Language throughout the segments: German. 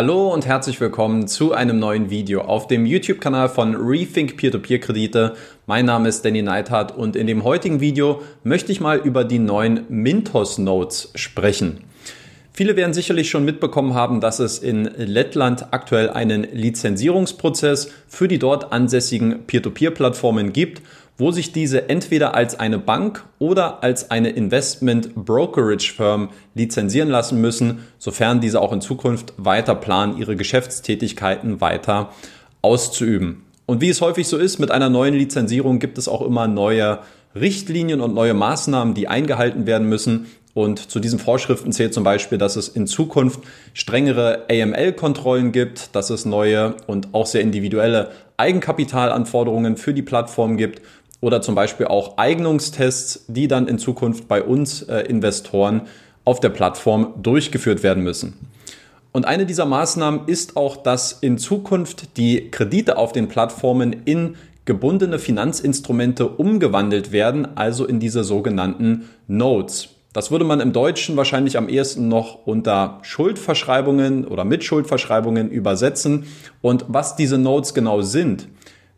Hallo und herzlich willkommen zu einem neuen Video auf dem YouTube-Kanal von Rethink Peer-to-Peer-Kredite. Mein Name ist Danny Neithardt und in dem heutigen Video möchte ich mal über die neuen Mintos Notes sprechen. Viele werden sicherlich schon mitbekommen haben, dass es in Lettland aktuell einen Lizenzierungsprozess für die dort ansässigen Peer-to-Peer-Plattformen gibt wo sich diese entweder als eine Bank oder als eine Investment Brokerage Firm lizenzieren lassen müssen, sofern diese auch in Zukunft weiter planen, ihre Geschäftstätigkeiten weiter auszuüben. Und wie es häufig so ist, mit einer neuen Lizenzierung gibt es auch immer neue Richtlinien und neue Maßnahmen, die eingehalten werden müssen. Und zu diesen Vorschriften zählt zum Beispiel, dass es in Zukunft strengere AML-Kontrollen gibt, dass es neue und auch sehr individuelle Eigenkapitalanforderungen für die Plattform gibt oder zum Beispiel auch Eignungstests, die dann in Zukunft bei uns äh, Investoren auf der Plattform durchgeführt werden müssen. Und eine dieser Maßnahmen ist auch, dass in Zukunft die Kredite auf den Plattformen in gebundene Finanzinstrumente umgewandelt werden, also in diese sogenannten Notes. Das würde man im Deutschen wahrscheinlich am ehesten noch unter Schuldverschreibungen oder mit Schuldverschreibungen übersetzen. Und was diese Notes genau sind,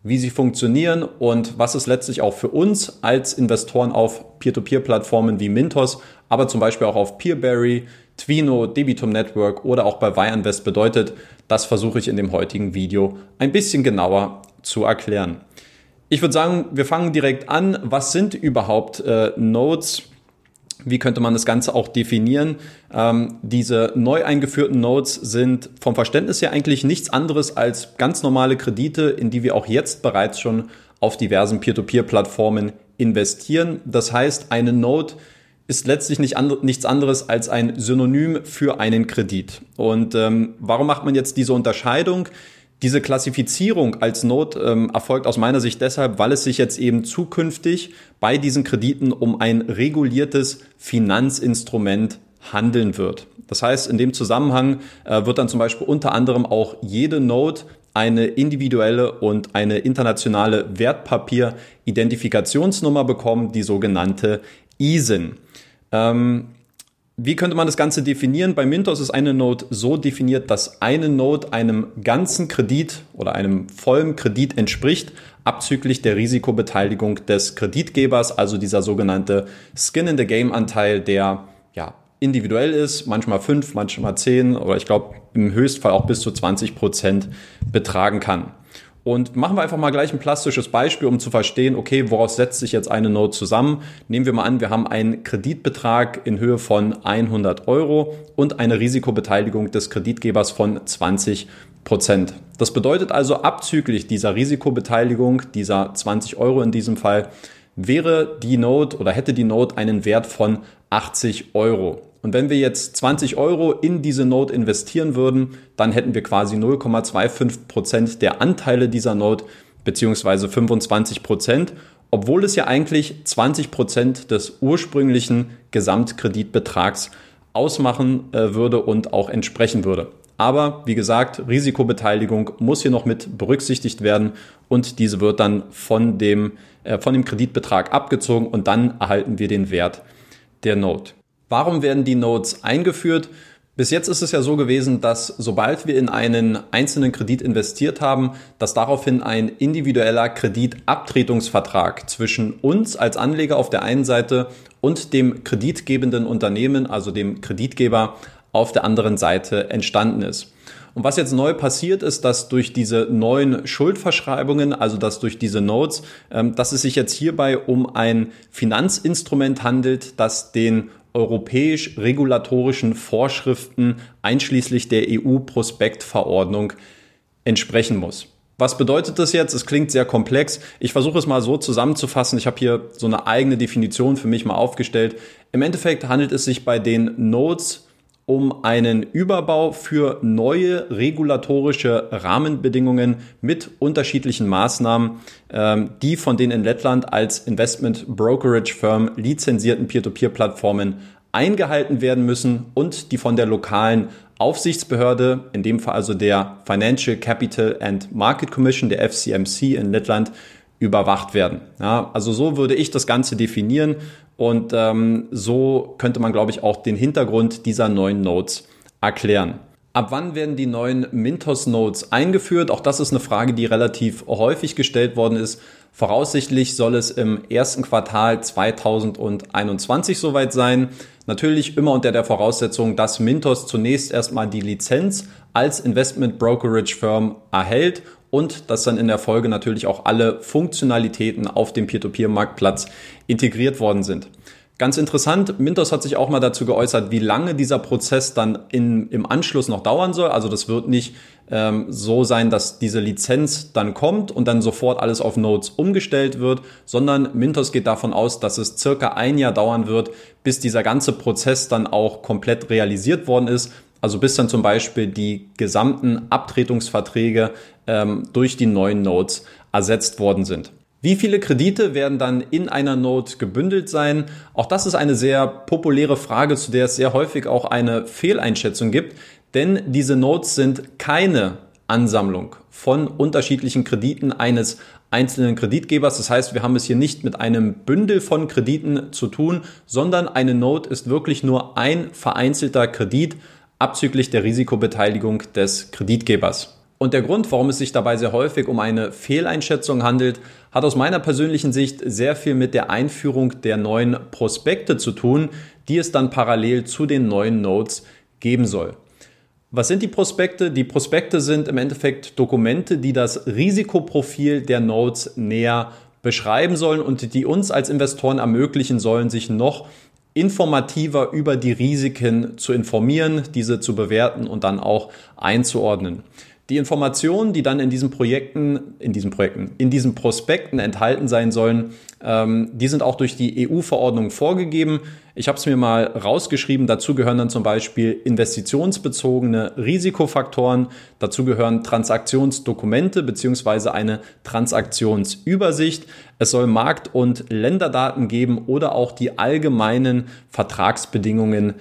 wie sie funktionieren und was es letztlich auch für uns als Investoren auf Peer-to-Peer-Plattformen wie Mintos, aber zum Beispiel auch auf Peerberry, Twino, Debitum Network oder auch bei Ynvest bedeutet, das versuche ich in dem heutigen Video ein bisschen genauer zu erklären. Ich würde sagen, wir fangen direkt an. Was sind überhaupt äh, Nodes? Wie könnte man das Ganze auch definieren? Ähm, diese neu eingeführten Notes sind vom Verständnis her eigentlich nichts anderes als ganz normale Kredite, in die wir auch jetzt bereits schon auf diversen Peer-to-Peer-Plattformen investieren. Das heißt, eine Note ist letztlich nicht and nichts anderes als ein Synonym für einen Kredit. Und ähm, warum macht man jetzt diese Unterscheidung? Diese Klassifizierung als Not ähm, erfolgt aus meiner Sicht deshalb, weil es sich jetzt eben zukünftig bei diesen Krediten um ein reguliertes Finanzinstrument handeln wird. Das heißt, in dem Zusammenhang äh, wird dann zum Beispiel unter anderem auch jede Note eine individuelle und eine internationale Wertpapier-Identifikationsnummer bekommen, die sogenannte ISIN. Ähm, wie könnte man das Ganze definieren? Bei Mintos ist eine Note so definiert, dass eine Note einem ganzen Kredit oder einem vollen Kredit entspricht, abzüglich der Risikobeteiligung des Kreditgebers, also dieser sogenannte Skin in the Game Anteil, der ja individuell ist, manchmal fünf, manchmal zehn oder ich glaube im Höchstfall auch bis zu 20 Prozent betragen kann. Und machen wir einfach mal gleich ein plastisches Beispiel, um zu verstehen, okay, woraus setzt sich jetzt eine Note zusammen? Nehmen wir mal an, wir haben einen Kreditbetrag in Höhe von 100 Euro und eine Risikobeteiligung des Kreditgebers von 20 Prozent. Das bedeutet also abzüglich dieser Risikobeteiligung, dieser 20 Euro in diesem Fall, wäre die Note oder hätte die Note einen Wert von 80 Euro. Und wenn wir jetzt 20 Euro in diese Note investieren würden, dann hätten wir quasi 0,25 Prozent der Anteile dieser Note beziehungsweise 25 Prozent, obwohl es ja eigentlich 20 Prozent des ursprünglichen Gesamtkreditbetrags ausmachen äh, würde und auch entsprechen würde. Aber wie gesagt, Risikobeteiligung muss hier noch mit berücksichtigt werden und diese wird dann von dem, äh, von dem Kreditbetrag abgezogen und dann erhalten wir den Wert der Note. Warum werden die Notes eingeführt? Bis jetzt ist es ja so gewesen, dass sobald wir in einen einzelnen Kredit investiert haben, dass daraufhin ein individueller Kreditabtretungsvertrag zwischen uns als Anleger auf der einen Seite und dem kreditgebenden Unternehmen, also dem Kreditgeber, auf der anderen Seite entstanden ist. Und was jetzt neu passiert ist, dass durch diese neuen Schuldverschreibungen, also dass durch diese Notes, ähm, dass es sich jetzt hierbei um ein Finanzinstrument handelt, das den europäisch-regulatorischen Vorschriften einschließlich der EU-Prospektverordnung entsprechen muss. Was bedeutet das jetzt? Es klingt sehr komplex. Ich versuche es mal so zusammenzufassen. Ich habe hier so eine eigene Definition für mich mal aufgestellt. Im Endeffekt handelt es sich bei den Notes um einen Überbau für neue regulatorische Rahmenbedingungen mit unterschiedlichen Maßnahmen, ähm, die von den in Lettland als Investment Brokerage Firm lizenzierten Peer-to-Peer-Plattformen eingehalten werden müssen und die von der lokalen Aufsichtsbehörde, in dem Fall also der Financial Capital and Market Commission, der FCMC in Lettland, überwacht werden. Ja, also so würde ich das Ganze definieren und ähm, so könnte man, glaube ich, auch den Hintergrund dieser neuen Notes erklären. Ab wann werden die neuen Mintos Notes eingeführt? Auch das ist eine Frage, die relativ häufig gestellt worden ist. Voraussichtlich soll es im ersten Quartal 2021 soweit sein. Natürlich immer unter der Voraussetzung, dass Mintos zunächst erstmal die Lizenz als Investment Brokerage Firm erhält und dass dann in der Folge natürlich auch alle Funktionalitäten auf dem Peer-to-Peer-Marktplatz integriert worden sind. Ganz interessant, Mintos hat sich auch mal dazu geäußert, wie lange dieser Prozess dann in, im Anschluss noch dauern soll. Also das wird nicht ähm, so sein, dass diese Lizenz dann kommt und dann sofort alles auf Nodes umgestellt wird, sondern Mintos geht davon aus, dass es circa ein Jahr dauern wird, bis dieser ganze Prozess dann auch komplett realisiert worden ist. Also bis dann zum Beispiel die gesamten Abtretungsverträge ähm, durch die neuen Nodes ersetzt worden sind. Wie viele Kredite werden dann in einer Note gebündelt sein? Auch das ist eine sehr populäre Frage, zu der es sehr häufig auch eine Fehleinschätzung gibt, denn diese Notes sind keine Ansammlung von unterschiedlichen Krediten eines einzelnen Kreditgebers. Das heißt, wir haben es hier nicht mit einem Bündel von Krediten zu tun, sondern eine Note ist wirklich nur ein vereinzelter Kredit abzüglich der Risikobeteiligung des Kreditgebers. Und der Grund, warum es sich dabei sehr häufig um eine Fehleinschätzung handelt, hat aus meiner persönlichen Sicht sehr viel mit der Einführung der neuen Prospekte zu tun, die es dann parallel zu den neuen Notes geben soll. Was sind die Prospekte? Die Prospekte sind im Endeffekt Dokumente, die das Risikoprofil der Notes näher beschreiben sollen und die uns als Investoren ermöglichen sollen, sich noch informativer über die Risiken zu informieren, diese zu bewerten und dann auch einzuordnen. Die Informationen, die dann in diesen Projekten, in diesen Projekten, in diesen Prospekten enthalten sein sollen, ähm, die sind auch durch die EU-Verordnung vorgegeben. Ich habe es mir mal rausgeschrieben. Dazu gehören dann zum Beispiel investitionsbezogene Risikofaktoren. Dazu gehören Transaktionsdokumente beziehungsweise eine Transaktionsübersicht. Es soll Markt- und Länderdaten geben oder auch die allgemeinen Vertragsbedingungen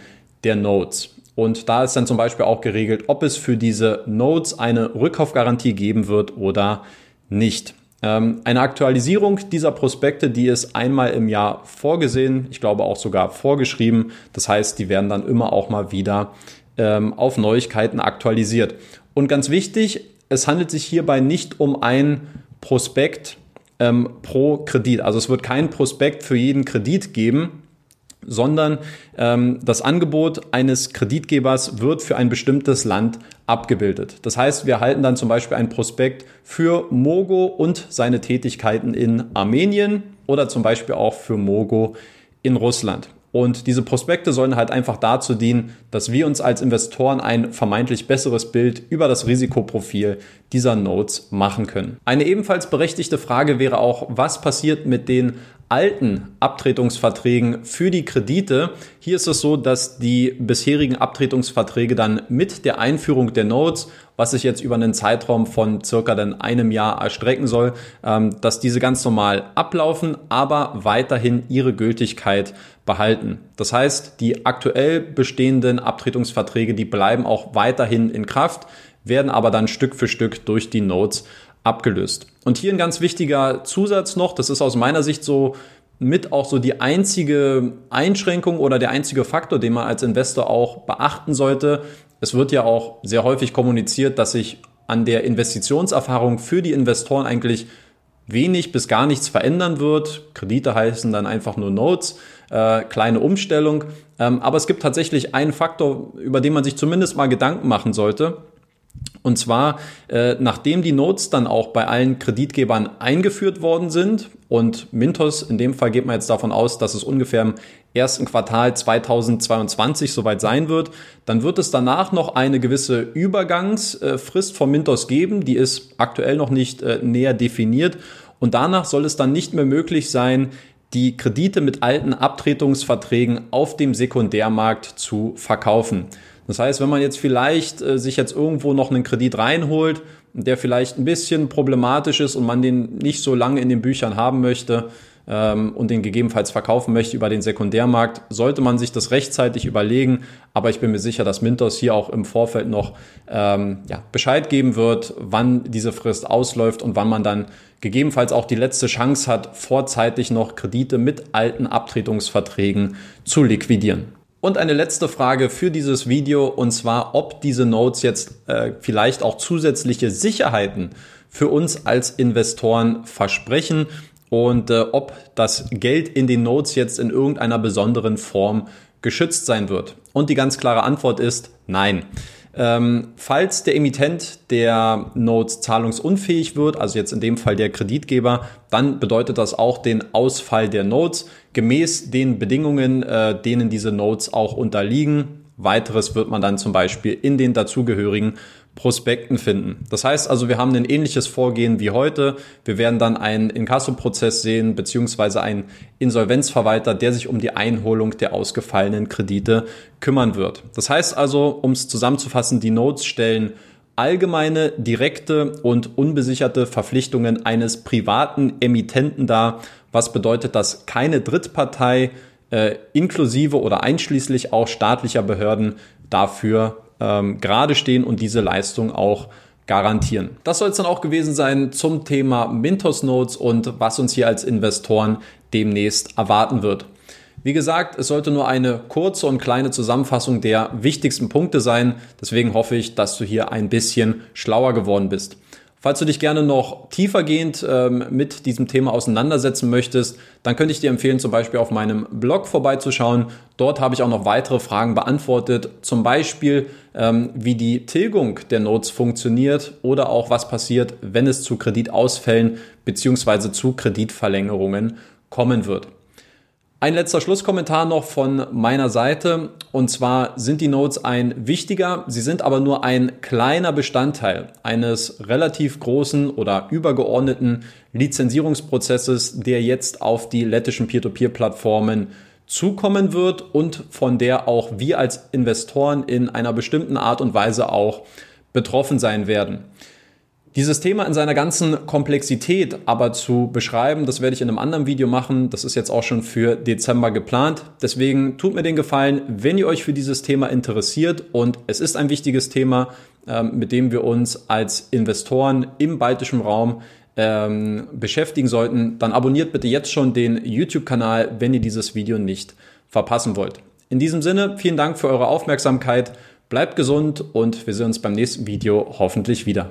der Notes. Und da ist dann zum Beispiel auch geregelt, ob es für diese Nodes eine Rückkaufgarantie geben wird oder nicht. Ähm, eine Aktualisierung dieser Prospekte, die ist einmal im Jahr vorgesehen, ich glaube auch sogar vorgeschrieben. Das heißt, die werden dann immer auch mal wieder ähm, auf Neuigkeiten aktualisiert. Und ganz wichtig, es handelt sich hierbei nicht um ein Prospekt ähm, pro Kredit. Also es wird kein Prospekt für jeden Kredit geben, sondern ähm, das Angebot eines Kreditgebers wird für ein bestimmtes Land abgebildet. Das heißt, wir halten dann zum Beispiel ein Prospekt für Mogo und seine Tätigkeiten in Armenien oder zum Beispiel auch für Mogo in Russland. Und diese Prospekte sollen halt einfach dazu dienen, dass wir uns als Investoren ein vermeintlich besseres Bild über das Risikoprofil dieser Notes machen können. Eine ebenfalls berechtigte Frage wäre auch, was passiert mit den alten Abtretungsverträgen für die Kredite. Hier ist es so, dass die bisherigen Abtretungsverträge dann mit der Einführung der Notes, was sich jetzt über einen Zeitraum von circa dann einem Jahr erstrecken soll, ähm, dass diese ganz normal ablaufen, aber weiterhin ihre Gültigkeit behalten. Das heißt, die aktuell bestehenden Abtretungsverträge, die bleiben auch weiterhin in Kraft, werden aber dann Stück für Stück durch die Notes abgelöst. Und hier ein ganz wichtiger Zusatz noch, das ist aus meiner Sicht so mit auch so die einzige Einschränkung oder der einzige Faktor, den man als Investor auch beachten sollte. Es wird ja auch sehr häufig kommuniziert, dass sich an der Investitionserfahrung für die Investoren eigentlich wenig bis gar nichts verändern wird. Kredite heißen dann einfach nur Notes, äh, kleine Umstellung. Ähm, aber es gibt tatsächlich einen Faktor, über den man sich zumindest mal Gedanken machen sollte. Und zwar, äh, nachdem die Notes dann auch bei allen Kreditgebern eingeführt worden sind und Mintos, in dem Fall geht man jetzt davon aus, dass es ungefähr im ersten Quartal 2022 soweit sein wird, dann wird es danach noch eine gewisse Übergangsfrist von Mintos geben, die ist aktuell noch nicht äh, näher definiert. Und danach soll es dann nicht mehr möglich sein, die Kredite mit alten Abtretungsverträgen auf dem Sekundärmarkt zu verkaufen. Das heißt, wenn man jetzt vielleicht äh, sich jetzt irgendwo noch einen Kredit reinholt, der vielleicht ein bisschen problematisch ist und man den nicht so lange in den Büchern haben möchte ähm, und den gegebenenfalls verkaufen möchte über den Sekundärmarkt, sollte man sich das rechtzeitig überlegen. Aber ich bin mir sicher, dass Mintos hier auch im Vorfeld noch ähm, ja, Bescheid geben wird, wann diese Frist ausläuft und wann man dann gegebenenfalls auch die letzte Chance hat, vorzeitig noch Kredite mit alten Abtretungsverträgen zu liquidieren. Und eine letzte Frage für dieses Video und zwar, ob diese Nodes jetzt äh, vielleicht auch zusätzliche Sicherheiten für uns als Investoren versprechen und äh, ob das Geld in den Nodes jetzt in irgendeiner besonderen Form geschützt sein wird. Und die ganz klare Antwort ist nein. Ähm, falls der Emittent der Notes zahlungsunfähig wird, also jetzt in dem Fall der Kreditgeber, dann bedeutet das auch den Ausfall der Notes gemäß den Bedingungen, äh, denen diese Notes auch unterliegen. Weiteres wird man dann zum Beispiel in den dazugehörigen Prospekten finden. Das heißt also, wir haben ein ähnliches Vorgehen wie heute. Wir werden dann einen Inkasso-Prozess sehen, beziehungsweise einen Insolvenzverwalter, der sich um die Einholung der ausgefallenen Kredite kümmern wird. Das heißt also, um es zusammenzufassen, die Notes stellen allgemeine, direkte und unbesicherte Verpflichtungen eines privaten Emittenten dar. Was bedeutet, dass keine Drittpartei äh, inklusive oder einschließlich auch staatlicher Behörden dafür ähm, gerade stehen und diese Leistung auch garantieren. Das soll es dann auch gewesen sein zum Thema Mintos Notes und was uns hier als Investoren demnächst erwarten wird. Wie gesagt, es sollte nur eine kurze und kleine Zusammenfassung der wichtigsten Punkte sein. Deswegen hoffe ich, dass du hier ein bisschen schlauer geworden bist. Falls du dich gerne noch tiefergehend ähm, mit diesem Thema auseinandersetzen möchtest, dann könnte ich dir empfehlen, zum Beispiel auf meinem Blog vorbeizuschauen. Dort habe ich auch noch weitere Fragen beantwortet, zum Beispiel ähm, wie die Tilgung der Notes funktioniert oder auch was passiert, wenn es zu Kreditausfällen bzw. zu Kreditverlängerungen kommen wird. Ein letzter Schlusskommentar noch von meiner Seite. Und zwar sind die Notes ein wichtiger, sie sind aber nur ein kleiner Bestandteil eines relativ großen oder übergeordneten Lizenzierungsprozesses, der jetzt auf die lettischen Peer-to-Peer-Plattformen zukommen wird und von der auch wir als Investoren in einer bestimmten Art und Weise auch betroffen sein werden. Dieses Thema in seiner ganzen Komplexität aber zu beschreiben, das werde ich in einem anderen Video machen. Das ist jetzt auch schon für Dezember geplant. Deswegen tut mir den Gefallen, wenn ihr euch für dieses Thema interessiert und es ist ein wichtiges Thema, ähm, mit dem wir uns als Investoren im baltischen Raum ähm, beschäftigen sollten, dann abonniert bitte jetzt schon den YouTube-Kanal, wenn ihr dieses Video nicht verpassen wollt. In diesem Sinne, vielen Dank für eure Aufmerksamkeit, bleibt gesund und wir sehen uns beim nächsten Video hoffentlich wieder.